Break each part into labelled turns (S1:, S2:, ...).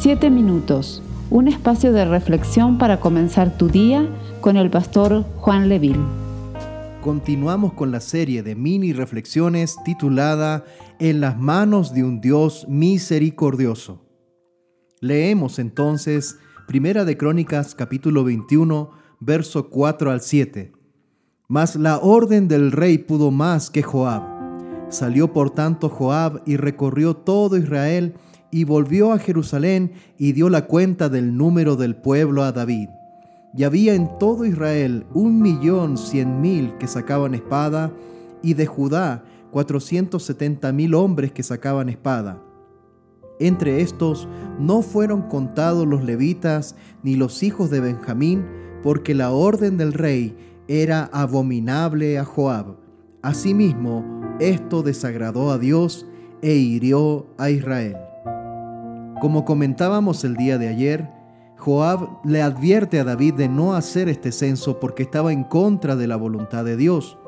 S1: Siete minutos, un espacio de reflexión para comenzar tu día con el pastor Juan Leville.
S2: Continuamos con la serie de mini reflexiones titulada En las manos de un Dios misericordioso. Leemos entonces Primera de Crónicas capítulo 21, verso 4 al 7. Mas la orden del rey pudo más que Joab. Salió por tanto Joab y recorrió todo Israel y volvió a Jerusalén y dio la cuenta del número del pueblo a David. Y había en todo Israel un millón cien mil que sacaban espada, y de Judá cuatrocientos setenta mil hombres que sacaban espada. Entre estos no fueron contados los levitas ni los hijos de Benjamín, porque la orden del rey era abominable a Joab. Asimismo, esto desagradó a Dios e hirió a Israel. Como comentábamos el día de ayer, Joab le advierte a David de no hacer este censo porque estaba en contra de la voluntad de Dios.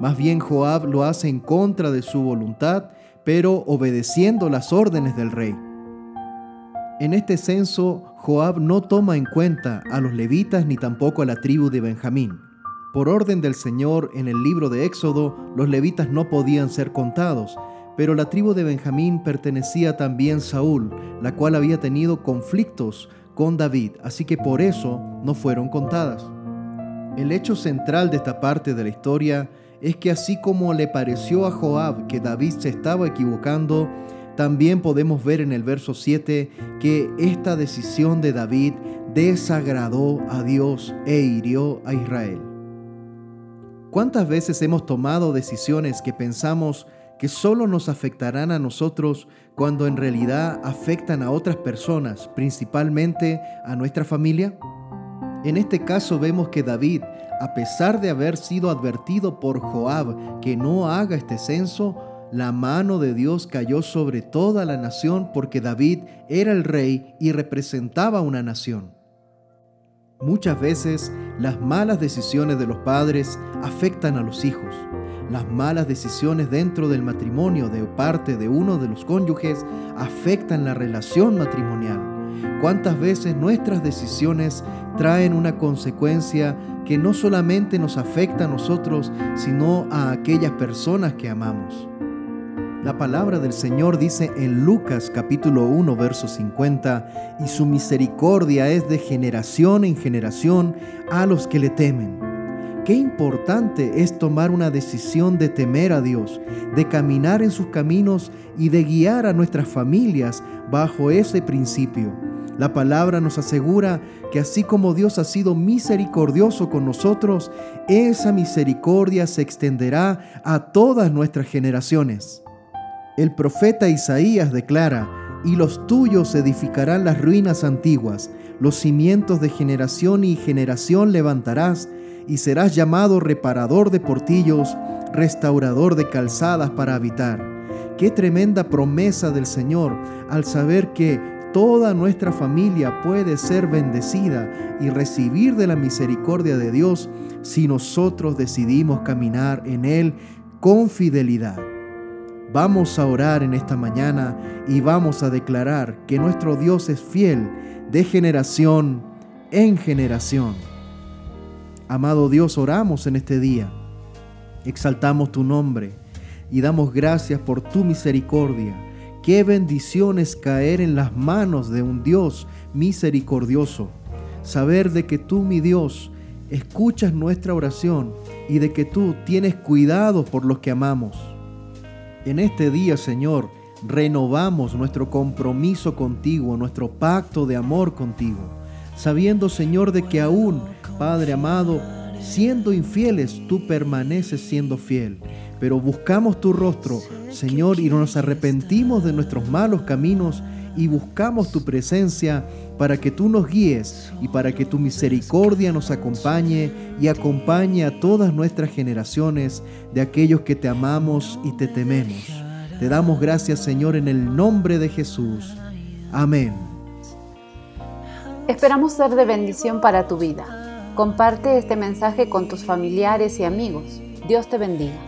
S2: Más bien Joab lo hace en contra de su voluntad, pero obedeciendo las órdenes del rey. En este censo, Joab no toma en cuenta a los levitas ni tampoco a la tribu de Benjamín. Por orden del Señor, en el libro de Éxodo, los levitas no podían ser contados, pero la tribu de Benjamín pertenecía también Saúl, la cual había tenido conflictos con David, así que por eso no fueron contadas. El hecho central de esta parte de la historia es que así como le pareció a Joab que David se estaba equivocando, también podemos ver en el verso 7 que esta decisión de David desagradó a Dios e hirió a Israel. ¿Cuántas veces hemos tomado decisiones que pensamos que solo nos afectarán a nosotros cuando en realidad afectan a otras personas, principalmente a nuestra familia? En este caso vemos que David, a pesar de haber sido advertido por Joab que no haga este censo, la mano de Dios cayó sobre toda la nación porque David era el rey y representaba una nación. Muchas veces las malas decisiones de los padres afectan a los hijos. Las malas decisiones dentro del matrimonio de parte de uno de los cónyuges afectan la relación matrimonial. ¿Cuántas veces nuestras decisiones traen una consecuencia que no solamente nos afecta a nosotros, sino a aquellas personas que amamos? La palabra del Señor dice en Lucas capítulo 1 verso 50, y su misericordia es de generación en generación a los que le temen. Qué importante es tomar una decisión de temer a Dios, de caminar en sus caminos y de guiar a nuestras familias bajo ese principio. La palabra nos asegura que así como Dios ha sido misericordioso con nosotros, esa misericordia se extenderá a todas nuestras generaciones. El profeta Isaías declara, y los tuyos edificarán las ruinas antiguas, los cimientos de generación y generación levantarás, y serás llamado reparador de portillos, restaurador de calzadas para habitar. Qué tremenda promesa del Señor al saber que toda nuestra familia puede ser bendecida y recibir de la misericordia de Dios si nosotros decidimos caminar en Él con fidelidad. Vamos a orar en esta mañana y vamos a declarar que nuestro Dios es fiel de generación en generación. Amado Dios, oramos en este día, exaltamos tu nombre y damos gracias por tu misericordia. Qué bendiciones caer en las manos de un Dios misericordioso. Saber de que tú, mi Dios, escuchas nuestra oración y de que tú tienes cuidado por los que amamos. En este día, Señor, renovamos nuestro compromiso contigo, nuestro pacto de amor contigo, sabiendo, Señor, de que aún, Padre amado, siendo infieles, tú permaneces siendo fiel. Pero buscamos tu rostro, Señor, y nos arrepentimos de nuestros malos caminos y buscamos tu presencia para que tú nos guíes y para que tu misericordia nos acompañe y acompañe a todas nuestras generaciones de aquellos que te amamos y te tememos. Te damos gracias Señor en el nombre de Jesús. Amén.
S1: Esperamos ser de bendición para tu vida. Comparte este mensaje con tus familiares y amigos. Dios te bendiga.